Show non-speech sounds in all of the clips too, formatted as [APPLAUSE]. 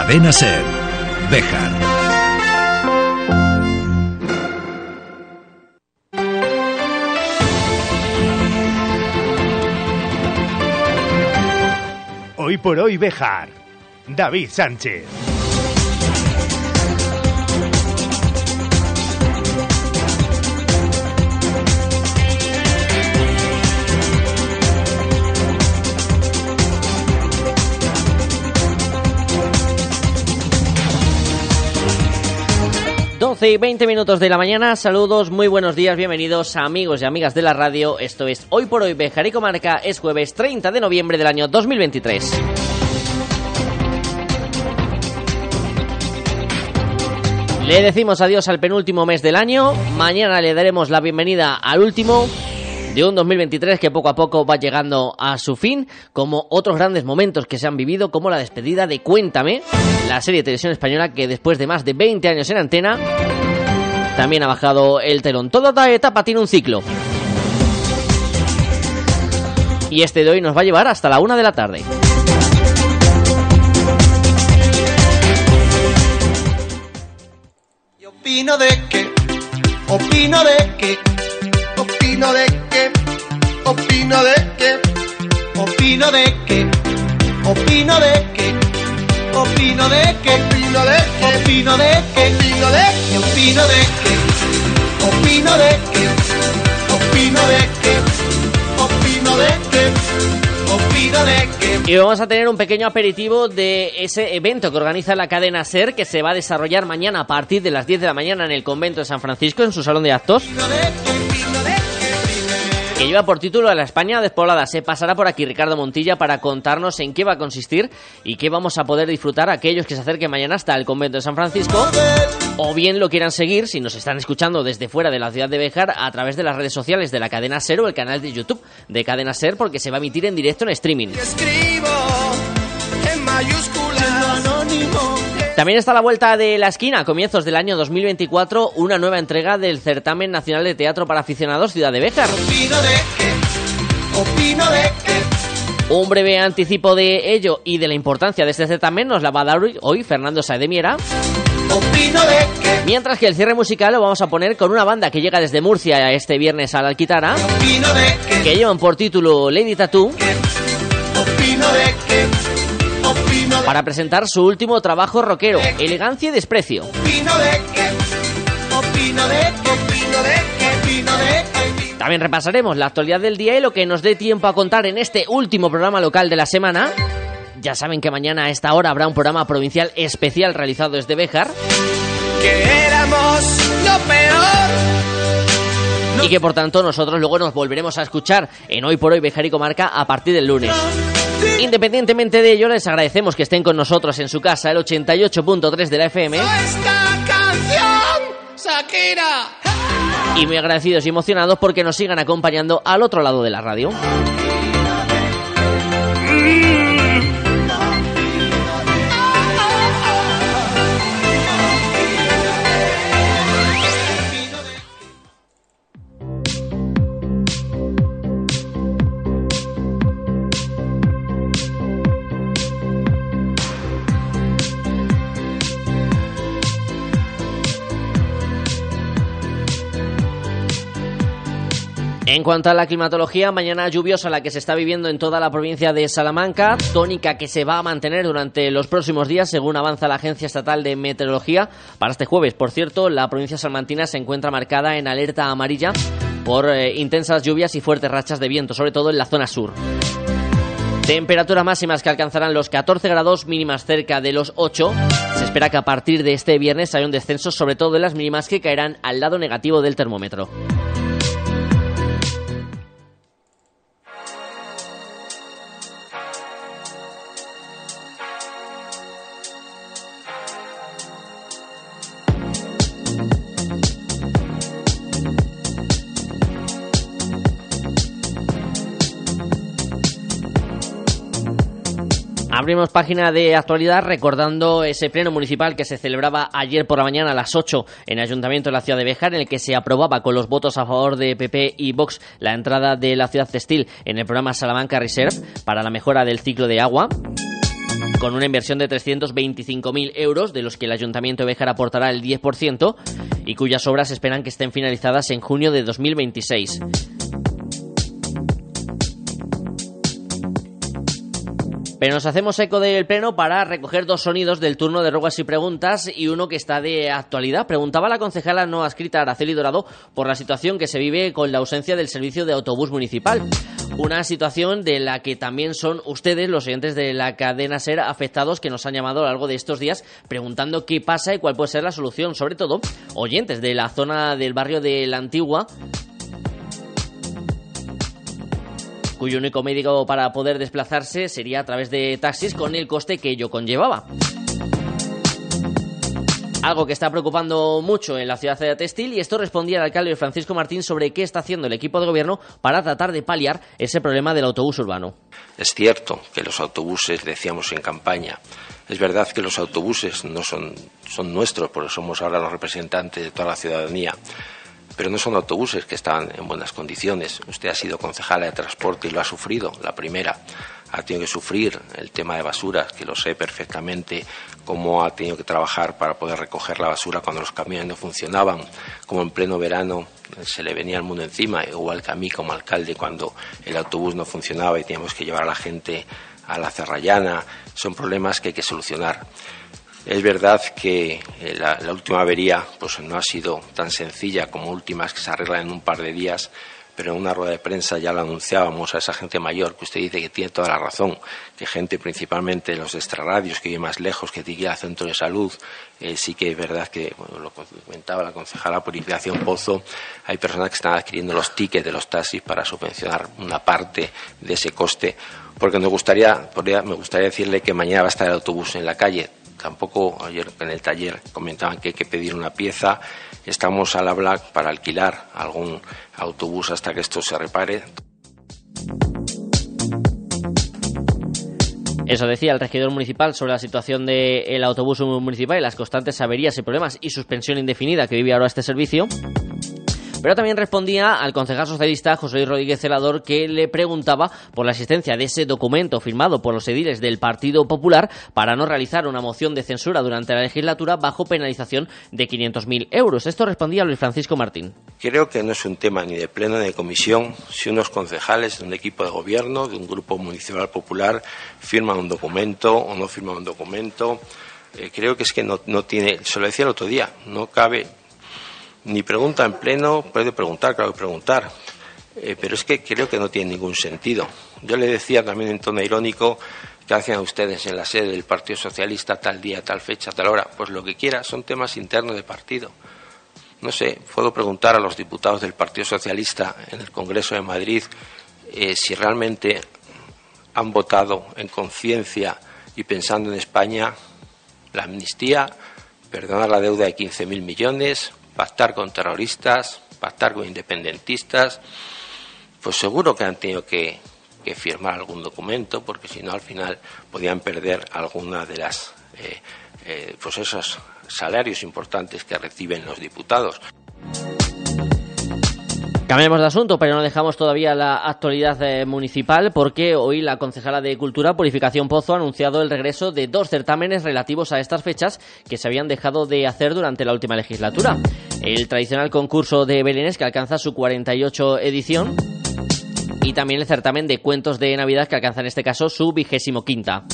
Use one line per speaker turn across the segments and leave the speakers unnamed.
Cadena Ser.
Hoy por hoy Bejar. David Sánchez.
12 y 20 minutos de la mañana, saludos, muy buenos días, bienvenidos amigos y amigas de la radio, esto es Hoy por Hoy Bejar y Comarca, es jueves 30 de noviembre del año 2023. Le decimos adiós al penúltimo mes del año, mañana le daremos la bienvenida al último de un 2023 que poco a poco va llegando a su fin, como otros grandes momentos que se han vivido, como la despedida de Cuéntame, la serie de televisión española que después de más de 20 años en antena, también ha bajado el telón. Toda etapa tiene un ciclo. Y este de hoy nos va a llevar hasta la una de la tarde.
opino de que, opino de que, opino de que, opino de que, opino de que, opino de que, opino de que, opino de que, opino de que, opino de que, opino de que, opino de que, opino de que, opino de que.
Y vamos a tener un pequeño aperitivo de ese evento que organiza la cadena SER que se va a desarrollar mañana a partir de las 10 de la mañana en el convento de San Francisco en su salón de actos que lleva por título a la España despoblada. Se pasará por aquí Ricardo Montilla para contarnos en qué va a consistir y qué vamos a poder disfrutar aquellos que se acerquen mañana hasta el convento de San Francisco o bien lo quieran seguir si nos están escuchando desde fuera de la ciudad de Bejar a través de las redes sociales de la cadena Ser o el canal de YouTube de Cadena Ser porque se va a emitir en directo en streaming. También está a la vuelta de la esquina, a comienzos del año 2024, una nueva entrega del Certamen Nacional de Teatro para Aficionados Ciudad de Béjar. Un breve anticipo de ello y de la importancia de este certamen nos la va a dar hoy Fernando Saedemiera. Mientras que el cierre musical lo vamos a poner con una banda que llega desde Murcia este viernes a la Alquitara, que. llevan por título Lady Tattoo para presentar su último trabajo rockero, Elegancia y Desprecio. También repasaremos la actualidad del día y lo que nos dé tiempo a contar en este último programa local de la semana. Ya saben que mañana a esta hora habrá un programa provincial especial realizado desde Béjar.
Que éramos lo peor
y que por tanto nosotros luego nos volveremos a escuchar en Hoy por Hoy Bejar y Comarca a partir del lunes. Independientemente de ello, les agradecemos que estén con nosotros en su casa, el 88.3 de la FM. Y muy agradecidos y emocionados porque nos sigan acompañando al otro lado de la radio. En cuanto a la climatología, mañana lluviosa la que se está viviendo en toda la provincia de Salamanca, tónica que se va a mantener durante los próximos días según avanza la Agencia Estatal de Meteorología. Para este jueves, por cierto, la provincia salmantina se encuentra marcada en alerta amarilla por eh, intensas lluvias y fuertes rachas de viento, sobre todo en la zona sur. Temperaturas máximas que alcanzarán los 14 grados, mínimas cerca de los 8. Se espera que a partir de este viernes haya un descenso, sobre todo de las mínimas que caerán al lado negativo del termómetro. Abrimos página de actualidad recordando ese pleno municipal que se celebraba ayer por la mañana a las 8 en el Ayuntamiento de la ciudad de Bejar, en el que se aprobaba con los votos a favor de PP y Vox la entrada de la ciudad textil en el programa Salamanca Reserve para la mejora del ciclo de agua. con una inversión de 325.000 euros, de los que el Ayuntamiento de Béjar aportará el 10%, y cuyas obras esperan que estén finalizadas en junio de 2026. Pero nos hacemos eco del pleno para recoger dos sonidos del turno de ruegas y preguntas y uno que está de actualidad. Preguntaba la concejala no adscrita Araceli Dorado por la situación que se vive con la ausencia del servicio de autobús municipal. Una situación de la que también son ustedes, los oyentes de la cadena SER, afectados que nos han llamado a lo largo de estos días preguntando qué pasa y cuál puede ser la solución. Sobre todo, oyentes de la zona del barrio de la Antigua cuyo único médico para poder desplazarse sería a través de taxis con el coste que ello conllevaba. Algo que está preocupando mucho en la ciudad de Textil y esto respondía el alcalde Francisco Martín sobre qué está haciendo el equipo de gobierno para tratar de paliar ese problema del autobús urbano.
Es cierto que los autobuses, decíamos en campaña, es verdad que los autobuses no son, son nuestros, porque somos ahora los representantes de toda la ciudadanía, pero no son autobuses que están en buenas condiciones. Usted ha sido concejala de transporte y lo ha sufrido, la primera. Ha tenido que sufrir el tema de basuras, que lo sé perfectamente, cómo ha tenido que trabajar para poder recoger la basura cuando los camiones no funcionaban, como en pleno verano se le venía el mundo encima, igual que a mí como alcalde cuando el autobús no funcionaba y teníamos que llevar a la gente a la Cerrallana. Son problemas que hay que solucionar. Es verdad que eh, la, última avería pues, no ha sido tan sencilla como últimas que se arreglan en un par de días, pero en una rueda de prensa ya lo anunciábamos a esa gente mayor que usted dice que tiene toda la razón, que gente principalmente los extrarradios que vive más lejos, que tiene que ir al centro de salud, eh, sí que es verdad que, lo comentaba la concejala Purificación Pozo, hay personas que están adquiriendo los tickets de los taxis para subvencionar una parte de ese coste, porque me gustaría, me gustaría decirle que mañana va a estar el autobús en la calle Tampoco ayer en el taller comentaban que hay que pedir una pieza. Estamos al hablar para alquilar algún autobús hasta que esto se repare.
Eso decía el regidor municipal sobre la situación del autobús municipal y las constantes averías y problemas y suspensión indefinida que vive ahora este servicio. Pero también respondía al concejal socialista José Luis Rodríguez Celador que le preguntaba por la existencia de ese documento firmado por los ediles del Partido Popular para no realizar una moción de censura durante la legislatura bajo penalización de 500.000 euros. Esto respondía Luis Francisco Martín.
Creo que no es un tema ni de pleno ni de comisión si unos concejales de un equipo de gobierno, de un grupo municipal popular, firman un documento o no firman un documento. Eh, creo que es que no, no tiene, se lo decía el otro día, no cabe ni pregunta en pleno, puede preguntar, claro que preguntar, eh, pero es que creo que no tiene ningún sentido. Yo le decía también en tono irónico que hacían ustedes en la sede del Partido Socialista tal día, tal fecha, tal hora. Pues lo que quiera, son temas internos de partido. No sé, puedo preguntar a los diputados del Partido Socialista en el Congreso de Madrid eh, si realmente han votado en conciencia y pensando en España la amnistía, perdonar la deuda de 15.000 millones, pactar con terroristas, pactar con independentistas, pues seguro que han tenido que, firmar algún documento, porque si no al final podían perder alguna de las eh, eh, pues esos salarios importantes que reciben los diputados.
Cambiamos de asunto, pero no dejamos todavía la actualidad eh, municipal porque hoy la concejala de Cultura, Purificación Pozo, ha anunciado el regreso de dos certámenes relativos a estas fechas que se habían dejado de hacer durante la última legislatura. El tradicional concurso de Belénes, que alcanza su 48 edición, y también el certamen de cuentos de Navidad, que alcanza en este caso su vigésimo quinta.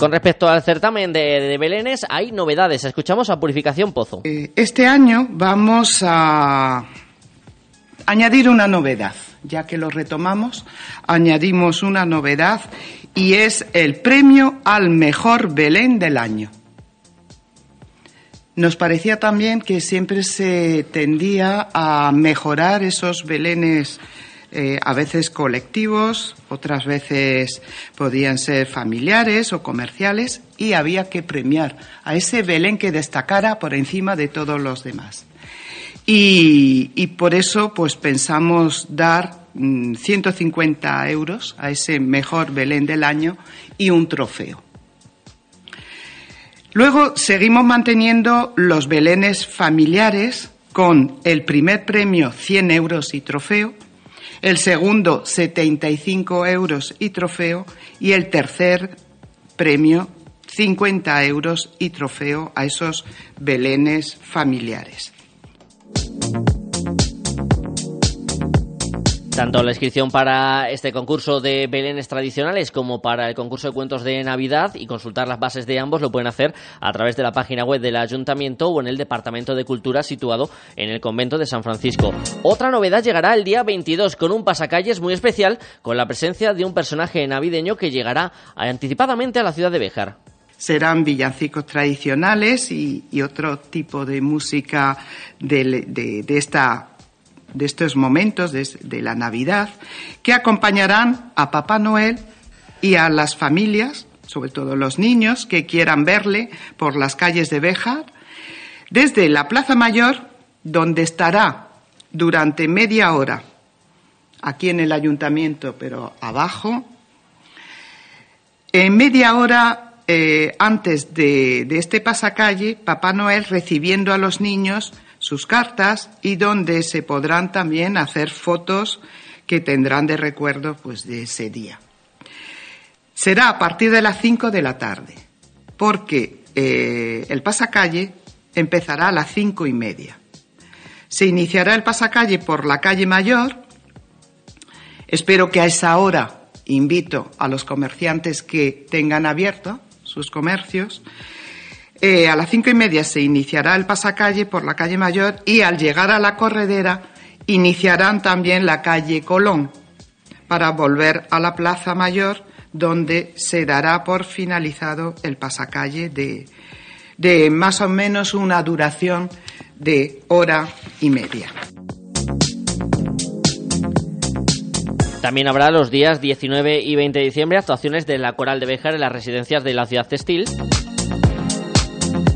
Con respecto al certamen de, de, Belénes, hay novedades. Escuchamos a Purificación Pozo.
Eh, este año vamos a añadir una novedad. Ya que lo retomamos, añadimos una novedad y es el premio al mejor Belén del año. Nos parecía también que siempre se tendía a mejorar esos belenes eh, a veces colectivos, otras veces podían ser familiares o comerciales, y había que premiar a ese Belén que destacara por encima de todos los demás. Y, por eso, pues pensamos dar 150 mm, euros a ese mejor Belén del año y un trofeo. Luego seguimos manteniendo los belenes familiares con el primer premio 100 euros y trofeo el segundo 75 euros y trofeo y el tercer premio 50 euros y trofeo a esos belenes familiares.
Tanto la inscripción para este concurso de belenes tradicionales como para el concurso de cuentos de Navidad y consultar las bases de ambos lo pueden hacer a través de la página web del Ayuntamiento o en el Departamento de Cultura situado en el convento de San Francisco. Otra novedad llegará el día 22 con un pasacalles muy especial con la presencia de un personaje navideño que llegará anticipadamente a la ciudad de Béjar
serán villancicos tradicionales y, otro tipo de música de, de, esta de estos momentos de, la Navidad, que acompañarán a Papá Noel y a las familias, sobre todo los niños que quieran verle por las calles de Béjar, desde la Plaza Mayor, donde estará durante media hora, aquí en el ayuntamiento, pero abajo, en media hora eh, antes de, de este pasacalle, Papá Noel recibiendo a los niños sus cartas y donde se podrán también hacer fotos que tendrán de recuerdo pues de ese día. Será a partir de las 5 de la tarde, porque eh, el pasacalle empezará a las cinco y media. Se iniciará el pasacalle por la calle Mayor. Espero que a esa hora invito a los comerciantes que tengan abierto sus comercios eh, a las cinco y media se iniciará el pasacalle por la calle Mayor y al llegar a la corredera iniciarán también la calle Colón para volver a la Plaza Mayor donde se dará por finalizado el pasacalle de, de más o menos una duración de hora y media.
También habrá los días 19 y 20 de diciembre actuaciones de la Coral de Béjar en las residencias de la ciudad textil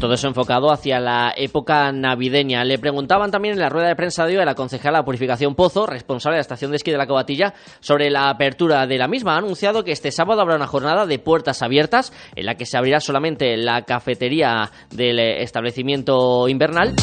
todo eso enfocado hacia la época navideña. Le preguntaban también en la rueda de prensa de hoy a la concejala Purificación Pozo, responsable de la estación de esquí de la Cobatilla, sobre la apertura de la misma. Ha anunciado que este sábado habrá una jornada de puertas abiertas en la que se abrirá solamente la cafetería del establecimiento invernal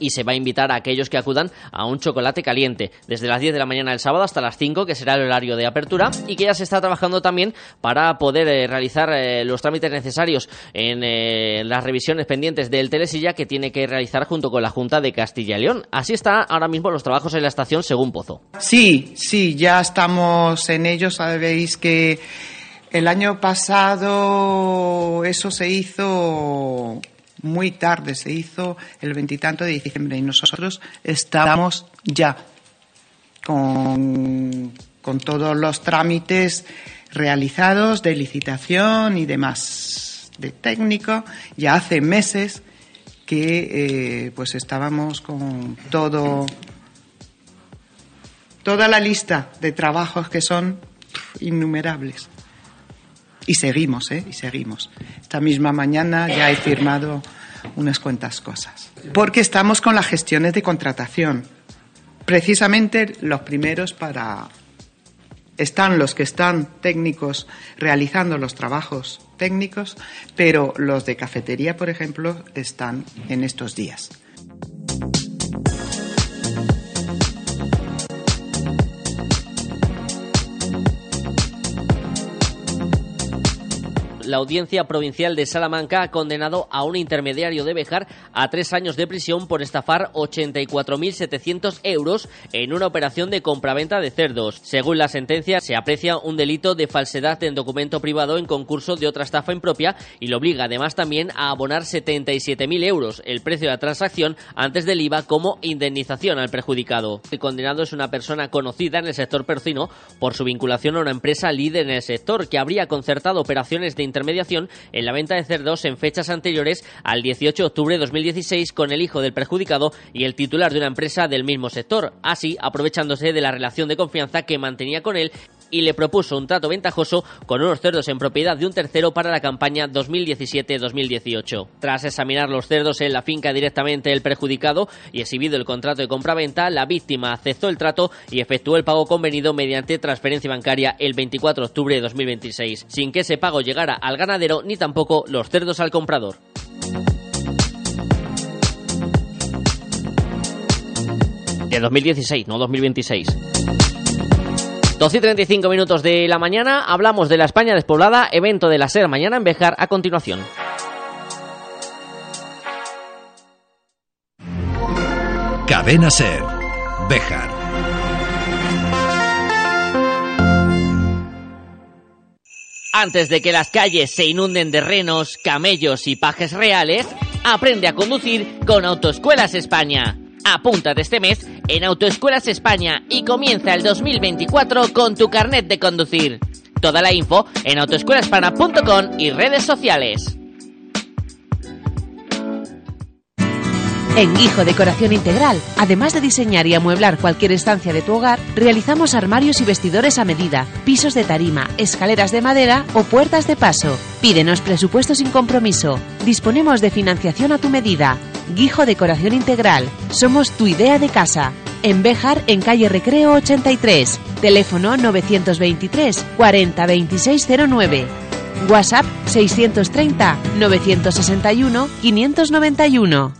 y se va a invitar a aquellos que acudan a un chocolate caliente desde las 10 de la mañana del sábado hasta las 5, que será el horario de apertura, y que ya se está trabajando también para poder eh, realizar eh, los trámites necesarios en eh, las revisiones pendientes del Telesilla que tiene que realizar junto con la Junta de Castilla y León. Así está ahora mismo los trabajos en la estación según Pozo.
Sí, sí, ya estamos en ello. Sabéis que el año pasado eso se hizo muy tarde, se hizo el veintitanto de diciembre y nosotros estamos ya con, todos los trámites realizados de licitación y demás de técnico. Ya hace meses que eh, pues estábamos con todo toda la lista de trabajos que son innumerables. Y seguimos, ¿eh? Y seguimos. Esta misma mañana ya he firmado unas cuantas cosas. Porque estamos con las gestiones de contratación. Precisamente los primeros para... Están los que están técnicos realizando los trabajos técnicos, pero los de cafetería, por ejemplo, están en estos días.
La Audiencia Provincial de Salamanca ha condenado a un intermediario de Bejar a tres años de prisión por estafar 84.700 euros en una operación de compraventa de cerdos. Según la sentencia, se aprecia un delito de falsedad en documento privado en concurso de otra estafa impropia y lo obliga además también a abonar 77.000 euros, el precio de la transacción antes del IVA como indemnización al perjudicado. El condenado es una persona conocida en el sector percino por su vinculación a una empresa líder en el sector que habría concertado operaciones de intermediación en la venta de cerdos en fechas anteriores al 18 de octubre de 2016 con el hijo del perjudicado y el titular de una empresa del mismo sector, así aprovechándose de la relación de confianza que mantenía con él y le propuso un trato ventajoso con unos cerdos en propiedad de un tercero para la campaña 2017-2018. Tras examinar los cerdos en la finca directamente el perjudicado y exhibido el contrato de compraventa, la víctima aceptó el trato y efectuó el pago convenido mediante transferencia bancaria el 24 de octubre de 2026, sin que ese pago llegara al ganadero ni tampoco los cerdos al comprador. De 2016, no 2026. 12 y 35 minutos de la mañana, hablamos de la España despoblada, evento de la SER mañana en Bejar a continuación.
Cadena Ser. Bejar.
Antes de que las calles se inunden de renos, camellos y pajes reales, aprende a conducir con Autoescuelas España. Apúntate este mes en Autoescuelas España y comienza el 2024 con tu carnet de conducir. Toda la info en autoescuelaspana.com y redes sociales.
En Guijo Decoración Integral, además de diseñar y amueblar cualquier estancia de tu hogar, realizamos armarios y vestidores a medida, pisos de tarima, escaleras de madera o puertas de paso. Pídenos presupuesto sin compromiso. Disponemos de financiación a tu medida. Guijo Decoración Integral. Somos tu idea de casa. En Béjar, en calle Recreo 83. Teléfono 923 40 2609. WhatsApp 630 961 591.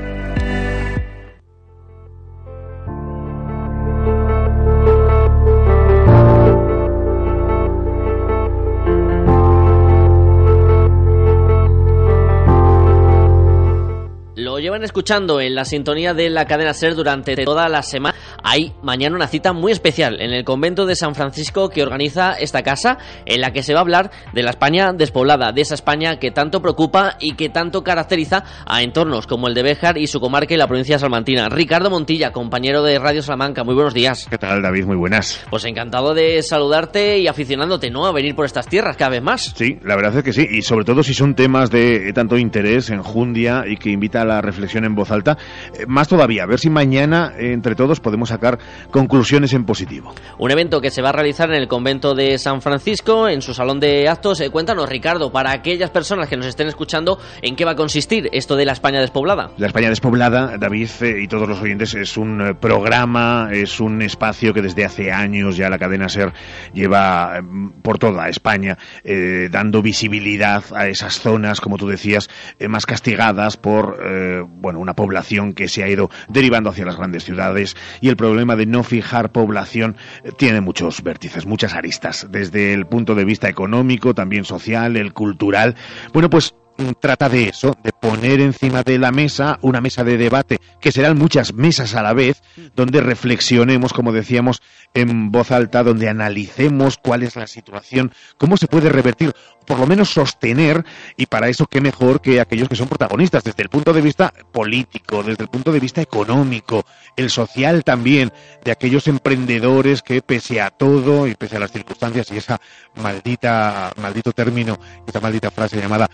Escuchando en la sintonía de la cadena SER durante toda la semana. Hay mañana una cita muy especial en el convento de San Francisco que organiza esta casa, en la que se va a hablar de la España despoblada, de esa España que tanto preocupa y que tanto caracteriza a entornos como el de Béjar y su comarca y la provincia salmantina. Ricardo Montilla, compañero de Radio Salamanca, muy buenos días.
¿Qué tal, David? Muy buenas.
Pues encantado de saludarte y aficionándote, ¿no? A venir por estas tierras cada vez más.
Sí, la verdad es que sí, y sobre todo si son temas de tanto interés, enjundia y que invita a la reflexión en voz alta, eh, más todavía, a ver si mañana eh, entre todos podemos sacar conclusiones en positivo.
Un evento que se va a realizar en el convento de San Francisco, en su salón de actos. Eh, cuéntanos, Ricardo, para aquellas personas que nos estén escuchando, ¿en qué va a consistir esto de la España despoblada?
La España despoblada, David y todos los oyentes, es un programa, es un espacio que desde hace años ya la cadena SER lleva por toda España, eh, dando visibilidad a esas zonas, como tú decías, eh, más castigadas por eh, bueno, una población que se ha ido derivando hacia las grandes ciudades y el problema de no fijar población eh, tiene muchos vértices, muchas aristas, desde el punto de vista económico, también social, el cultural. Bueno, pues trata de eso, de poner encima de la mesa una mesa de debate, que serán muchas mesas a la vez, donde reflexionemos, como decíamos, en voz alta, donde analicemos cuál es la situación, cómo se puede revertir, por lo menos sostener, y para eso qué mejor que aquellos que son protagonistas, desde el punto de vista político, desde el punto de vista económico, el social también, de aquellos emprendedores que pese a todo y pese a las circunstancias y esa maldita, maldito término, esa maldita frase llamada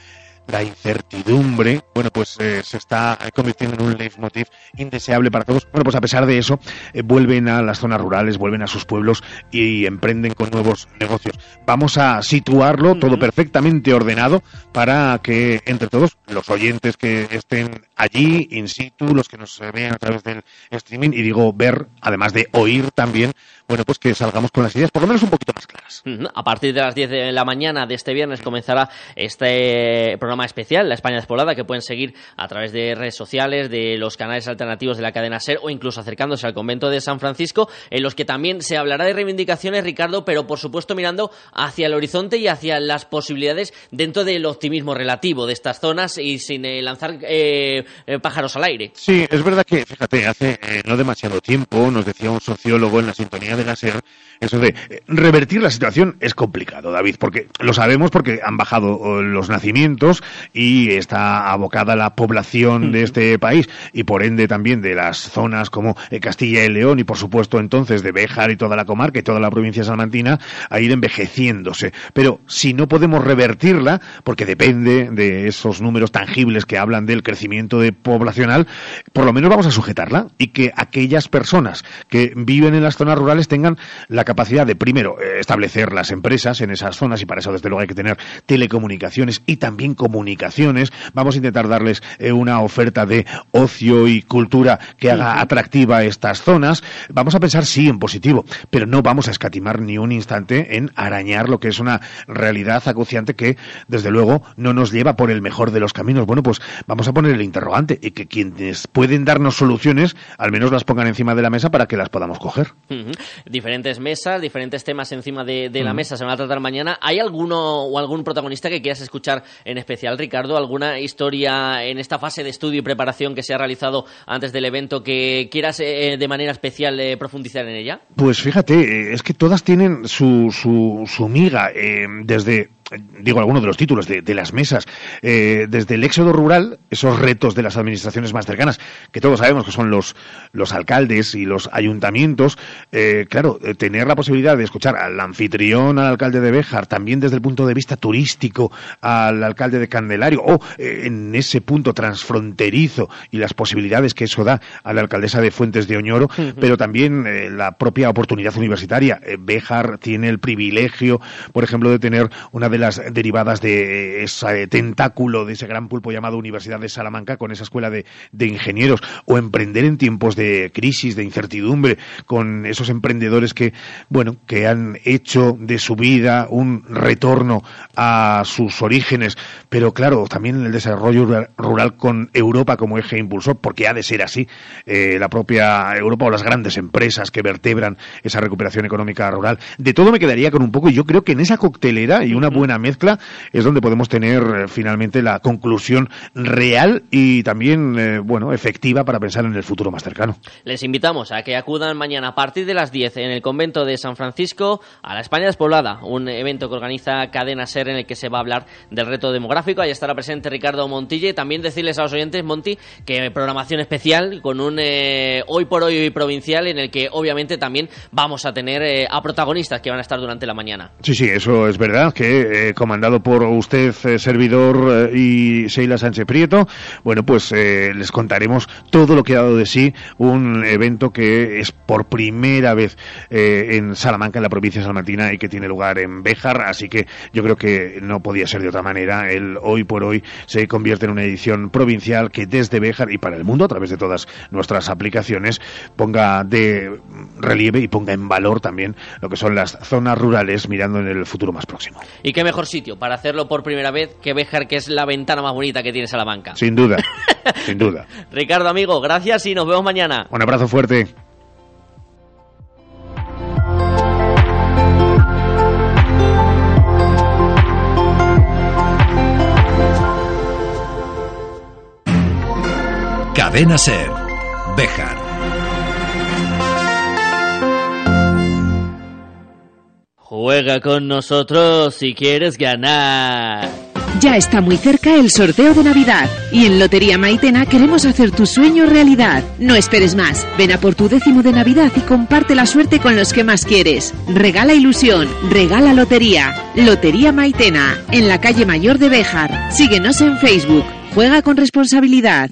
la incertidumbre, bueno, pues eh, se está convirtiendo en un leitmotiv indeseable para todos. Bueno, pues a pesar de eso, eh, vuelven a las zonas rurales, vuelven a sus pueblos y emprenden con nuevos negocios. Vamos a situarlo todo perfectamente ordenado para que entre todos los oyentes que estén allí, in situ, los que nos vean a través del streaming, y digo ver, además de oír también, bueno, pues que salgamos con las ideas por lo menos un poquito más claras.
Ujú. A partir de las 10 de la mañana de este viernes comenzará este programa especial, La España Despoblada, que pueden seguir a través de redes sociales, de los canales alternativos de la cadena SER o incluso acercándose al convento de San Francisco, en los que también se hablará de reivindicaciones, Ricardo, pero por supuesto mirando hacia el horizonte y hacia las posibilidades dentro del optimismo relativo de estas zonas y sin eh, lanzar eh, eh, pájaros al aire.
Sí, es verdad que, fíjate, hace eh, no demasiado tiempo nos decía un sociólogo en la sintonía de la SER eso de eh, revertir la situación es complicado, David, porque lo sabemos porque han bajado eh, los nacimientos, y está abocada la población de este país y por ende también de las zonas como eh, Castilla y León y por supuesto entonces de Béjar y toda la comarca y toda la provincia salmantina a ir envejeciéndose. Pero si no podemos revertirla, porque depende de esos números tangibles que hablan del crecimiento de poblacional, por lo menos vamos a sujetarla y que aquellas personas que viven en las zonas rurales tengan la capacidad de, primero, eh, establecer las empresas en esas zonas y para eso desde luego hay que tener telecomunicaciones y también comunicaciones. Vamos a intentar darles eh, una oferta de ocio y cultura que haga atractiva estas zonas. Vamos a pensar sí en positivo, pero no vamos a escatimar ni un instante en arañar lo que es una realidad acuciante que desde luego no nos lleva por el mejor de los caminos. Bueno, pues vamos a poner el interrogante y que quienes pueden darnos soluciones al menos las pongan encima de la mesa para que las podamos coger.
Diferentes mesas, diferentes temas encima de, la mesa se van a tratar mañana. ¿Hay alguno o algún protagonista que quieras escuchar en especial, Ricardo? ¿Alguna historia en esta fase de estudio y preparación que se ha realizado antes del evento que quieras eh, de manera especial eh, profundizar en ella?
Pues fíjate, eh, es que todas tienen su, su, su miga, desde digo algunos de los títulos de, las mesas, eh, desde el éxodo rural, esos retos de las administraciones más cercanas, que todos sabemos que son los, los alcaldes y los ayuntamientos, eh, claro, eh, tener la posibilidad de escuchar al anfitrión, al alcalde de Béjar, también desde el punto de vista turístico, al alcalde de Candelario, o en ese punto transfronterizo y las posibilidades que eso da a la alcaldesa de Fuentes de Oñoro, pero también la propia oportunidad universitaria. Béjar tiene el privilegio, por ejemplo, de tener una de las derivadas de ese tentáculo, de ese gran pulpo llamado Universidad de Salamanca, con esa escuela de, ingenieros, o emprender en tiempos de crisis, de incertidumbre, con esos emprendedores que, bueno, que han hecho de su vida un retorno a sus orígenes, pero claro, también el desarrollo rural con Europa como eje impulsor, porque ha de ser así, eh, la propia Europa o las grandes empresas que vertebran esa recuperación económica rural. De todo me quedaría con un poco, y yo creo que en esa coctelera y una buena buena mezcla, es donde podemos tener eh, finalmente la conclusión real y también, eh, bueno, efectiva para pensar en el futuro más cercano.
Les invitamos a que acudan mañana a partir de las 10 en el convento de San Francisco a la España despoblada, un evento que organiza Cadena Ser en el que se va a hablar del reto demográfico. Ahí estará presente Ricardo Montille. También decirles a los oyentes, Monti, que programación especial con un eh, hoy por hoy provincial en el que obviamente también vamos a tener a protagonistas que van a estar durante la mañana.
Sí, sí, eso es verdad, que eh, comandado por usted, eh, servidor, eh, y Sheila Sánchez Prieto. Bueno, pues les contaremos todo lo que ha dado de sí un evento que es por primera vez en Salamanca, en la provincia de salmantina, y que tiene lugar en Béjar. Así que yo creo que no podía ser de otra manera. El hoy por hoy se convierte en una edición provincial que desde Béjar y para el mundo, a través de todas nuestras aplicaciones, ponga de relieve y ponga en valor también lo que son las zonas rurales mirando en el futuro más próximo.
¿Y qué mejor sitio para hacerlo por primera vez que Béjar, que es la ventana más bonita que tiene Salamanca?
Sin duda, [LAUGHS] sin duda.
Ricardo, amigo, gracias y nos vemos mañana.
Un abrazo fuerte.
Cadena Ser, Béjar.
Juega con nosotros si quieres ganar.
Ya está muy cerca el sorteo de Navidad y en Lotería Maitena queremos hacer tu sueño realidad. No esperes más. Ven a por tu décimo de Navidad y comparte la suerte con los que más quieres. Regala ilusión, regala lotería. Lotería Maitena, en la calle Mayor de Béjar. Síguenos en Facebook. Juega con responsabilidad.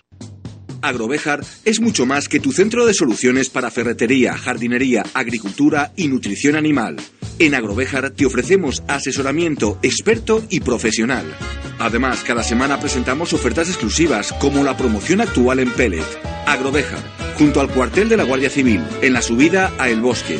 Agrovejar es mucho más que tu centro de soluciones para ferretería, jardinería, agricultura y nutrición animal. En Agrovejar te ofrecemos asesoramiento experto y profesional. Además, cada semana presentamos ofertas exclusivas como la promoción actual en Pellet. Agrovejar, junto al cuartel de la Guardia Civil, en la subida a El Bosque.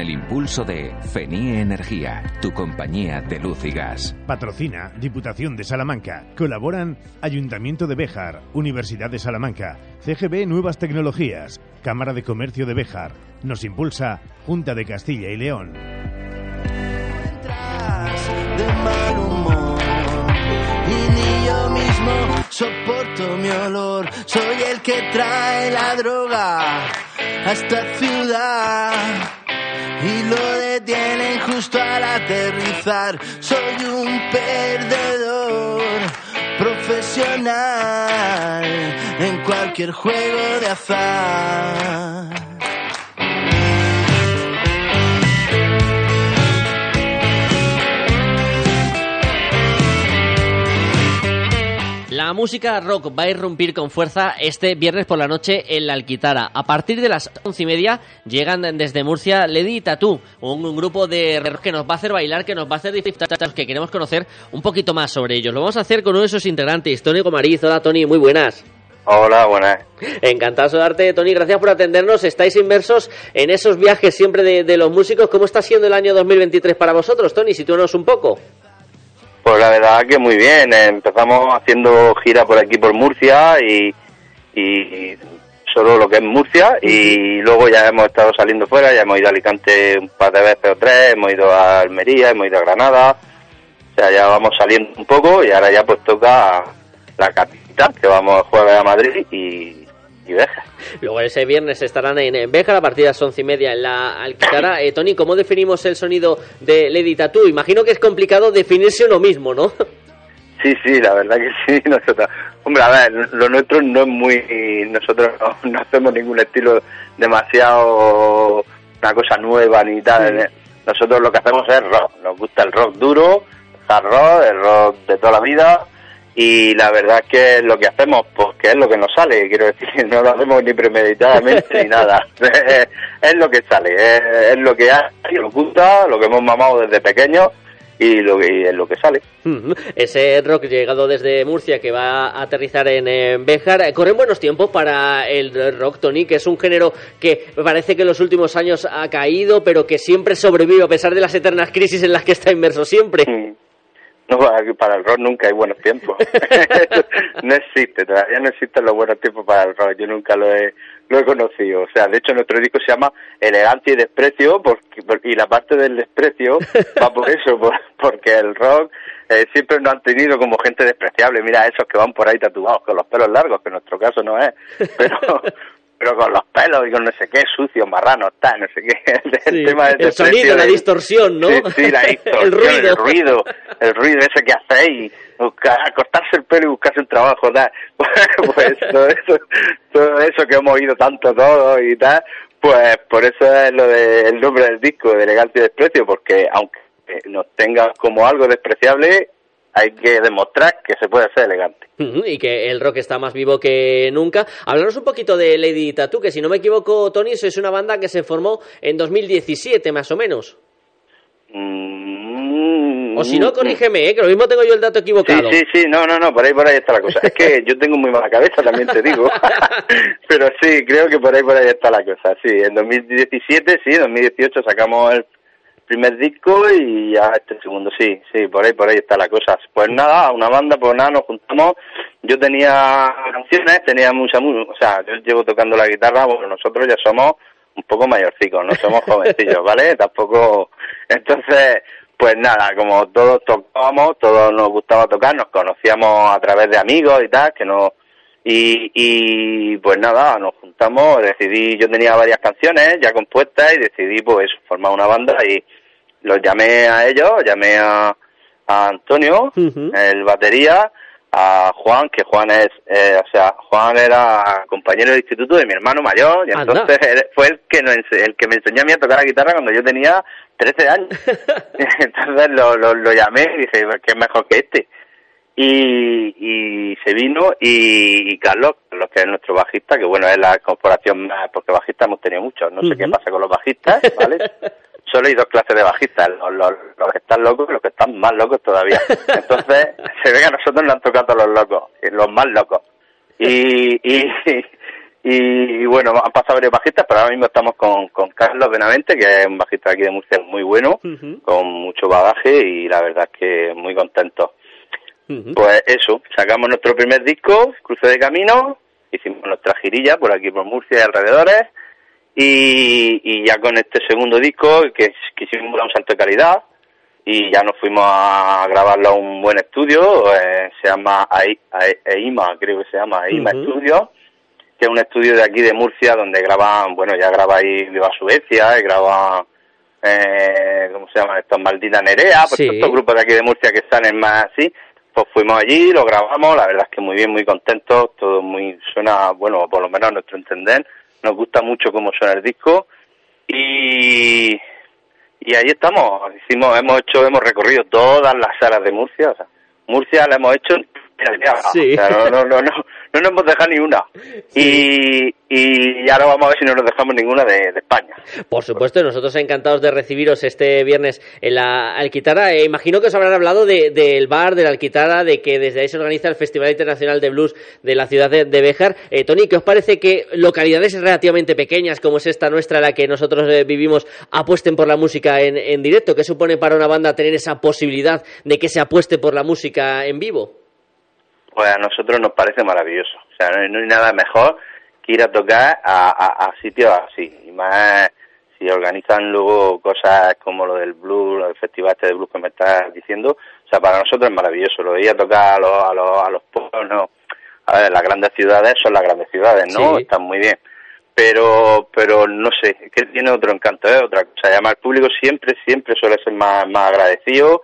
el impulso de FENIE Energía, tu compañía de luz y gas.
Patrocina Diputación de Salamanca. Colaboran Ayuntamiento de Béjar, Universidad de Salamanca, CGB Nuevas Tecnologías, Cámara de Comercio de Béjar. Nos impulsa Junta de Castilla y León.
de mal humor y ni yo mismo soporto mi olor. Soy el que trae la droga a esta ciudad y lo detienen justo al aterrizar. Soy un perdedor profesional en cualquier juego de azar.
Música rock va a irrumpir con fuerza este viernes por la noche en la Alquitara. A partir de las once y media llegan desde Murcia Lady y Tatú, un, un grupo de rock que nos va a hacer bailar, que nos va a hacer disfrutar, que queremos conocer un poquito más sobre ellos. Lo vamos a hacer con uno de sus integrantes, Tony Gomariz. Hola Tony, muy buenas.
Hola, buenas.
Encantado de saludarte, Tony. Gracias por atendernos. Estáis inmersos en esos viajes siempre de, de los músicos. ¿Cómo está siendo el año 2023 para vosotros, Tony? Sitúanos un poco.
Pues la verdad que muy bien. Empezamos haciendo gira por aquí por Murcia y, y solo lo que es Murcia y luego ya hemos estado saliendo fuera, ya hemos ido a Alicante un par de veces o tres, hemos ido a Almería, hemos ido a Granada, o sea, ya vamos saliendo un poco y ahora ya pues toca la capital, que vamos el jueves a Madrid y, y Béjar.
Luego ese viernes estarán en, Béjar a partir de las once y media en la Alquitara. Eh, Tony, ¿cómo definimos el sonido de Lady Tattoo? Imagino que es complicado definirse uno mismo, ¿no?
Sí, sí, la verdad que sí. [LAUGHS] Nosotros, hombre, a ver, lo nuestro no es muy. Nosotros no, no hacemos ningún estilo demasiado. una cosa nueva ni tal. Nosotros lo que hacemos es rock. Nos gusta el rock duro, hard rock, el rock de toda la vida. Y la verdad es que es lo que hacemos, pues que es lo que nos sale. Quiero decir, [LAUGHS] no lo hacemos ni premeditadamente ni nada. [LAUGHS] Es, lo que sale, es, es lo que hay, nos gusta, lo que hemos mamado desde pequeños y lo que es lo que sale.
Ese rock llegado desde Murcia que va a aterrizar en, Béjar. Eh, Corren buenos tiempos para el rock, Tony, que es un género que me parece que en los últimos años ha caído, pero que siempre sobrevive a pesar de las eternas crisis en las que está inmerso siempre.
No, para el rock nunca hay buenos tiempos. [LAUGHS] no existe, todavía no existen los buenos tiempos para el rock. Yo nunca lo he, lo he conocido. O sea, de hecho nuestro disco se llama Elegancia y Desprecio porque, por- y la parte del desprecio va por eso, por- porque el rock eh, siempre nos han tenido como gente despreciable. Mira esos que van por ahí tatuados con los pelos largos, que en nuestro caso no es, pero pero con los pelos y con no sé qué, sucios, marranos, tal, no sé qué. [LAUGHS] El,
Sí,
tema
el
desprecio
sonido, la distorsión, ¿no?
Sí, sí, la [LAUGHS] distorsión,
el ruido.
el ruido, el ruido ese que hacéis, buscar, cortarse el pelo y buscarse un trabajo, tal. [LAUGHS] pues todo eso, todo eso que hemos oído tanto todos y tal, pues por eso es lo de, el nombre del disco, de elegancia y desprecio, porque aunque nos tenga como algo despreciable, hay que demostrar que se puede ser elegante.
Y que el rock está más vivo que nunca. Hablaros un poquito de Lady Tattoo, que si no me equivoco, Tony, es una banda que se formó en 2017, más o menos.
Mm,
O si no, corrígeme, ¿eh? que lo mismo tengo yo el dato equivocado.
Sí, sí, sí, no, no, no, por ahí, por ahí está la cosa. Es que [LAUGHS] yo tengo muy mala cabeza, también te digo. [LAUGHS] Pero sí, creo que por ahí, por ahí está la cosa. Sí, en 2017, sí, en 2018 sacamos el primer disco y ya este segundo, sí, sí, por ahí, por ahí está la cosa. Pues nada, una banda, pues nada, nos juntamos. Yo tenía canciones, tenía mucha música, o sea, yo llevo tocando la guitarra, bueno, nosotros ya somos un poco mayorcicos, no somos jovencillos, [LAUGHS] ¿vale? Tampoco, entonces, pues nada, como todos tocábamos, todos nos gustaba tocar, nos conocíamos a través de amigos y tal, que no, y, y pues nada, nos juntamos, decidí, yo tenía varias canciones ya compuestas y decidí pues formar una banda y los llamé a ellos, llamé a, a Antonio, el batería, a Juan, que Juan es, eh, o sea, Juan era compañero de instituto de mi hermano mayor y entonces él fue el que nos el que me enseñó a mí a tocar la guitarra cuando yo tenía 13 años. [LAUGHS] [LAUGHS] entonces lo, lo, lo llamé y dije, ¿qué es mejor que este? Y, y se vino y, y Carlos, Carlos que es nuestro bajista, que bueno, es la corporación más, porque bajistas hemos tenido muchos, no sé qué pasa con los bajistas, ¿vale? [LAUGHS] Solo hay dos clases de bajistas, los, los, los que están locos y los que están más locos todavía. Entonces, [LAUGHS] se ve que a nosotros nos han tocado los locos, los más locos. Y, y, y, bueno, han pasado varios bajistas, pero ahora mismo estamos con, con Carlos Benavente, que es un bajista aquí de Murcia muy bueno, con mucho bagaje y la verdad es que muy contento. Pues eso, sacamos nuestro primer disco, Cruce de Camino, hicimos nuestra girilla por aquí por Murcia y alrededores, y, y ya con este segundo disco, que quisimos dar un salto de calidad, y ya nos fuimos a grabarlo a un buen estudio, eh, se llama EIMA, creo que se llama EIMA
Ujú.
Studio, que es un estudio de aquí de Murcia donde graban, bueno, ya graba ahí Viva Suecia, y graba, eh, ¿cómo se llama esto? Maldita Nerea, pues
Sí.
estos grupos de aquí de Murcia que salen más así, pues fuimos allí, lo grabamos, la verdad es que muy bien, muy contentos, todo muy, suena, bueno, por lo menos a nuestro entender, nos gusta mucho cómo suena el disco, y, y ahí estamos, hicimos, hemos hecho, hemos recorrido todas las salas de Murcia, o sea, Murcia la hemos hecho
Sí. [LAUGHS]
o sea, no, no, no, no, no nos hemos dejado ni una. Y, y ahora vamos a ver si no nos dejamos ninguna de, de España.
Por supuesto, nosotros encantados de recibiros este viernes en la Alquitara. Eh, imagino que os habrán hablado de- del bar de la Alquitara, de que desde ahí se organiza el Festival Internacional de Blues de la ciudad de, de Béjar. Eh, Tony, ¿qué os parece que localidades relativamente pequeñas como es esta nuestra, la que nosotros eh, vivimos, apuesten por la música en, en directo? ¿Qué supone para una banda tener esa posibilidad de que se apueste por la música en vivo?
Pues a nosotros nos parece maravilloso. O sea, no hay, nada mejor que ir a tocar a, a- a sitios así. Y más si organizan luego cosas como lo del blues, el festival este de blues que me estás diciendo. O sea, para nosotros es maravilloso. Lo de ir a tocar a los, a los, a los pueblos, no. A ver, las grandes ciudades son las grandes ciudades, ¿no?
Sí.
Están muy bien. Pero, pero no sé, es que tiene otro encanto, es otra cosa. Además, el público siempre, siempre suele ser más, más agradecido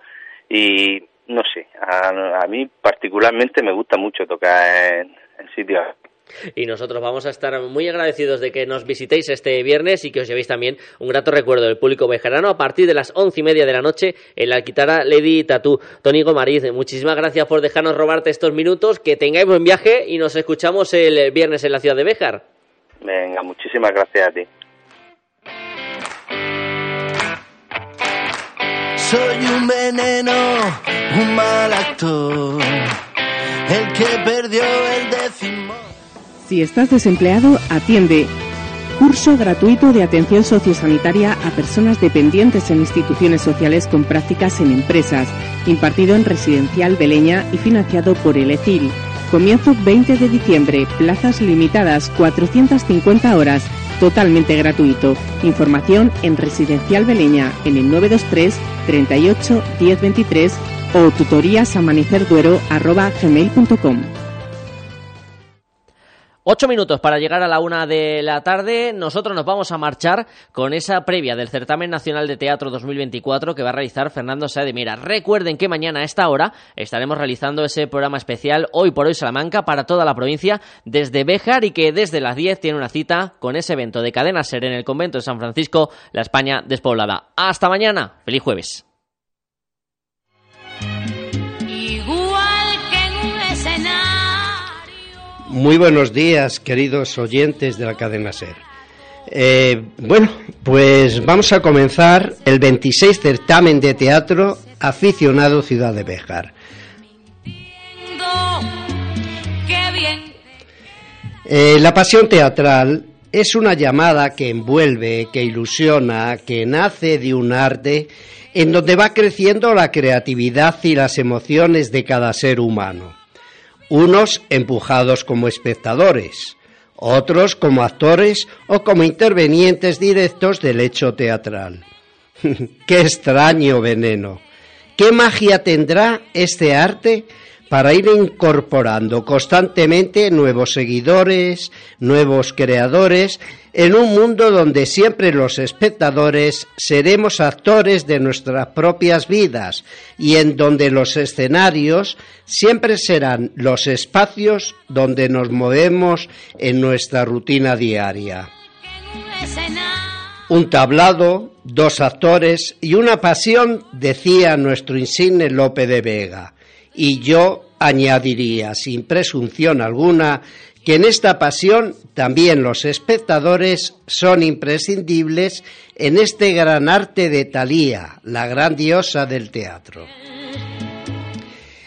y no sé, a, a mí particularmente me gusta mucho tocar en, en sitios
Y nosotros vamos a estar muy agradecidos de que nos visitéis este viernes y que os llevéis también un grato recuerdo del público bejarano a partir de las once y media de la noche en la Alquitara Lady Tatú. Tony Gomariz, muchísimas gracias por dejarnos robarte estos minutos, que tengáis buen viaje y nos escuchamos el viernes en la ciudad de Béjar.
Venga, muchísimas gracias a ti.
Soy un veneno, un mal actor, el que perdió el décimo.
Si estás desempleado, atiende. Curso gratuito de atención sociosanitaria a personas dependientes en instituciones sociales con prácticas en empresas, impartido en Residencial Beleña y financiado por el ECIL. Comienzo 20 de diciembre, plazas limitadas, 450 horas, totalmente gratuito. Información en Residencial Beleña en el 923 38 1023 o tutoríasamanecerduero@gmail.com.
Ocho minutos para llegar a la una de la tarde. Nosotros nos vamos a marchar con esa previa del Certamen Nacional de Teatro 2024 que va a realizar Fernando Sae de Mira. Recuerden que mañana a esta hora estaremos realizando ese programa especial Hoy por Hoy Salamanca para toda la provincia desde Béjar y que desde las 10 tiene una cita con ese evento de Cadena Ser en el convento de San Francisco, la España despoblada. Hasta mañana. Feliz jueves.
Muy buenos días, queridos oyentes de la cadena Ser. Eh, bueno, pues vamos a comenzar el 26 certamen de teatro aficionado Ciudad de Béjar.
Qué bien.
Eh, la pasión teatral es una llamada que envuelve, que ilusiona, que nace de un arte en donde va creciendo la creatividad y las emociones de cada ser humano. Unos empujados como espectadores, otros como actores o como intervenientes directos del hecho teatral. [LAUGHS] Qué extraño veneno. ¿Qué magia tendrá este arte para ir incorporando constantemente nuevos seguidores, nuevos creadores, en un mundo donde siempre los espectadores seremos actores de nuestras propias vidas y en donde los escenarios siempre serán los espacios donde nos movemos en nuestra rutina diaria. Un tablado, dos actores y una pasión, decía nuestro insigne Lope de Vega y yo añadiría, sin presunción alguna, que en esta pasión también los espectadores son imprescindibles en este gran arte de Talía, la gran diosa del teatro.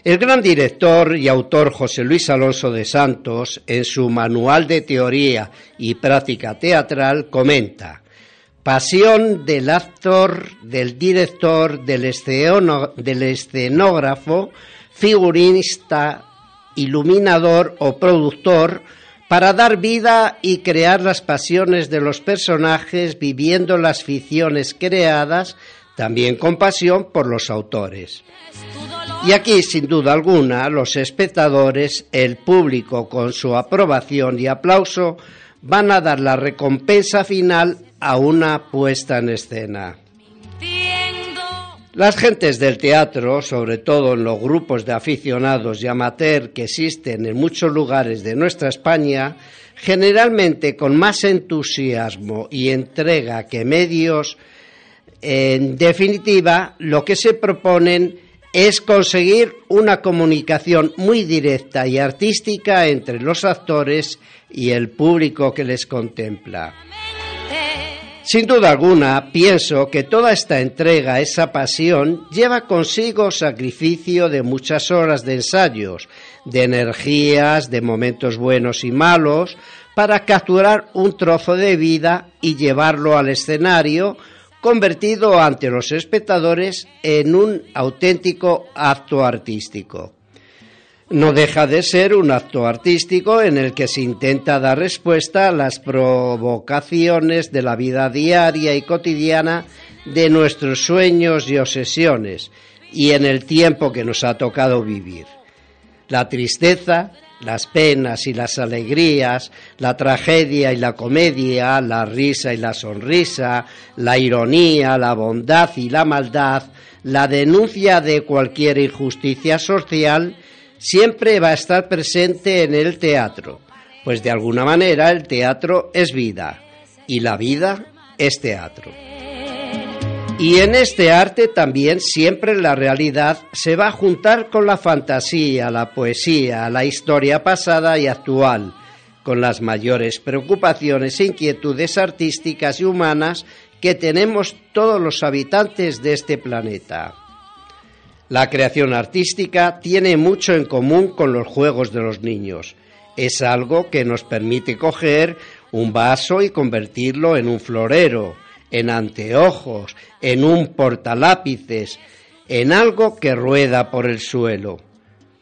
El gran director y autor José Luis Alonso de Santos, en su Manual de Teoría y Práctica Teatral, comenta Pasión del actor, del director, del, escenógrafo, figurinista, iluminador o productor para dar vida y crear las pasiones de los personajes viviendo las ficciones creadas, también con pasión por los autores. Y aquí, sin duda alguna, los espectadores, el público, con su aprobación y aplauso, van a dar la recompensa final a una puesta en escena. Las gentes del teatro, sobre todo en los grupos de aficionados y amateur que existen en muchos lugares de nuestra España, generalmente con más entusiasmo y entrega que medios, en definitiva, lo que se proponen es conseguir una comunicación muy directa y artística entre los actores y el público que les contempla. Sin duda alguna, pienso que toda esta entrega, esa pasión, lleva consigo sacrificio de muchas horas de ensayos, de energías, de momentos buenos y malos, para capturar un trozo de vida y llevarlo al escenario, convertido ante los espectadores en un auténtico acto artístico no deja de ser un acto artístico en el que se intenta dar respuesta a las provocaciones de la vida diaria y cotidiana de nuestros sueños y obsesiones y en el tiempo que nos ha tocado vivir. La tristeza, las penas y las alegrías, la tragedia y la comedia, la risa y la sonrisa, la ironía, la bondad y la maldad, la denuncia de cualquier injusticia social, siempre va a estar presente en el teatro, pues de alguna manera el teatro es vida y la vida es teatro. Y en este arte también siempre la realidad se va a juntar con la fantasía, la poesía, la historia pasada y actual, con las mayores preocupaciones e inquietudes artísticas y humanas que tenemos todos los habitantes de este planeta. La creación artística tiene mucho en común con los juegos de los niños. Es algo que nos permite coger un vaso y convertirlo en un florero, en anteojos, en un portalápices, en algo que rueda por el suelo.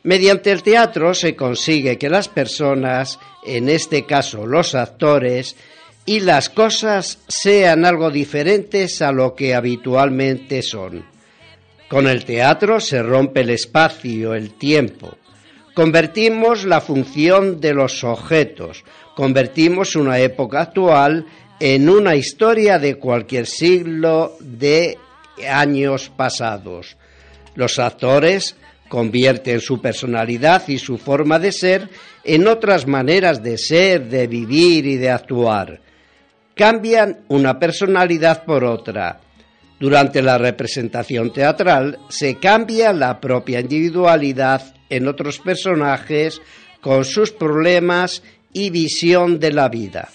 Mediante el teatro se consigue que las personas, en este caso los actores, y las cosas sean algo diferentes a lo que habitualmente son. Con el teatro se rompe el espacio, el tiempo. Convertimos la función de los objetos, convertimos una época actual en una historia de cualquier siglo de años pasados. Los actores convierten su personalidad y su forma de ser en otras maneras de ser, de vivir y de actuar. Cambian una personalidad por otra durante la representación teatral se cambia la propia individualidad en otros personajes con sus problemas y visión de la vida.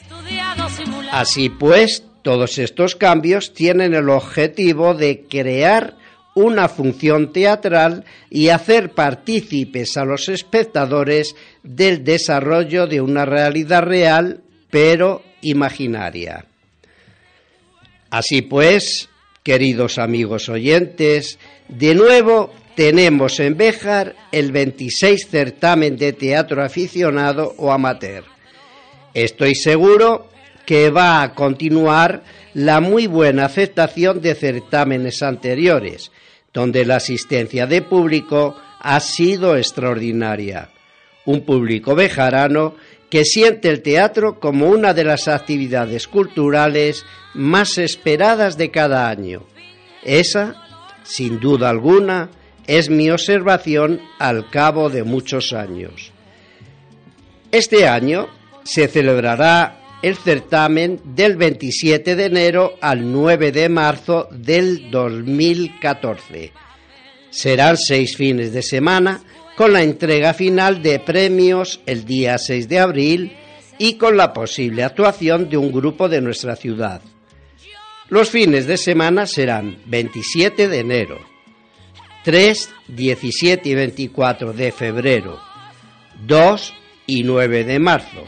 Así pues, todos estos cambios tienen el objetivo de crear una función teatral y hacer partícipes a los espectadores del desarrollo de una realidad real, pero imaginaria. Así pues, Queridos amigos oyentes, de nuevo tenemos en Béjar el 26 certamen de teatro aficionado o amateur. Estoy seguro que va a continuar la muy buena aceptación de certámenes anteriores, donde la asistencia de público ha sido extraordinaria. Un público bejarano que siente el teatro como una de las actividades culturales más esperadas de cada año. Esa, sin duda alguna, es mi observación al cabo de muchos años. Este año se celebrará el certamen del 27 de enero al 9 de marzo del 2014. Serán seis fines de semana con la entrega final de premios el día 6 de abril y con la posible actuación de un grupo de nuestra ciudad. Los fines de semana serán 27 de enero, 3, 17 y 24 de febrero, 2 y 9 de marzo.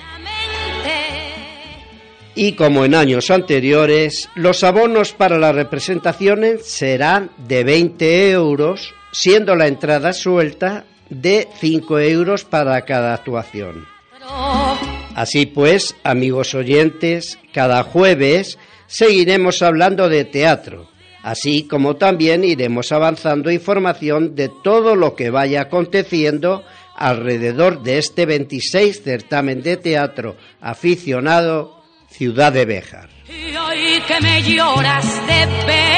Y como en años anteriores, los abonos para las representaciones serán de 20 euros, siendo la entrada suelta de 5 euros para cada actuación. Así pues, amigos oyentes, cada jueves seguiremos hablando de teatro, así como también iremos avanzando información de todo lo que vaya aconteciendo alrededor de este 26 certamen de teatro aficionado Ciudad de Béjar.
Y que me lloras de pena.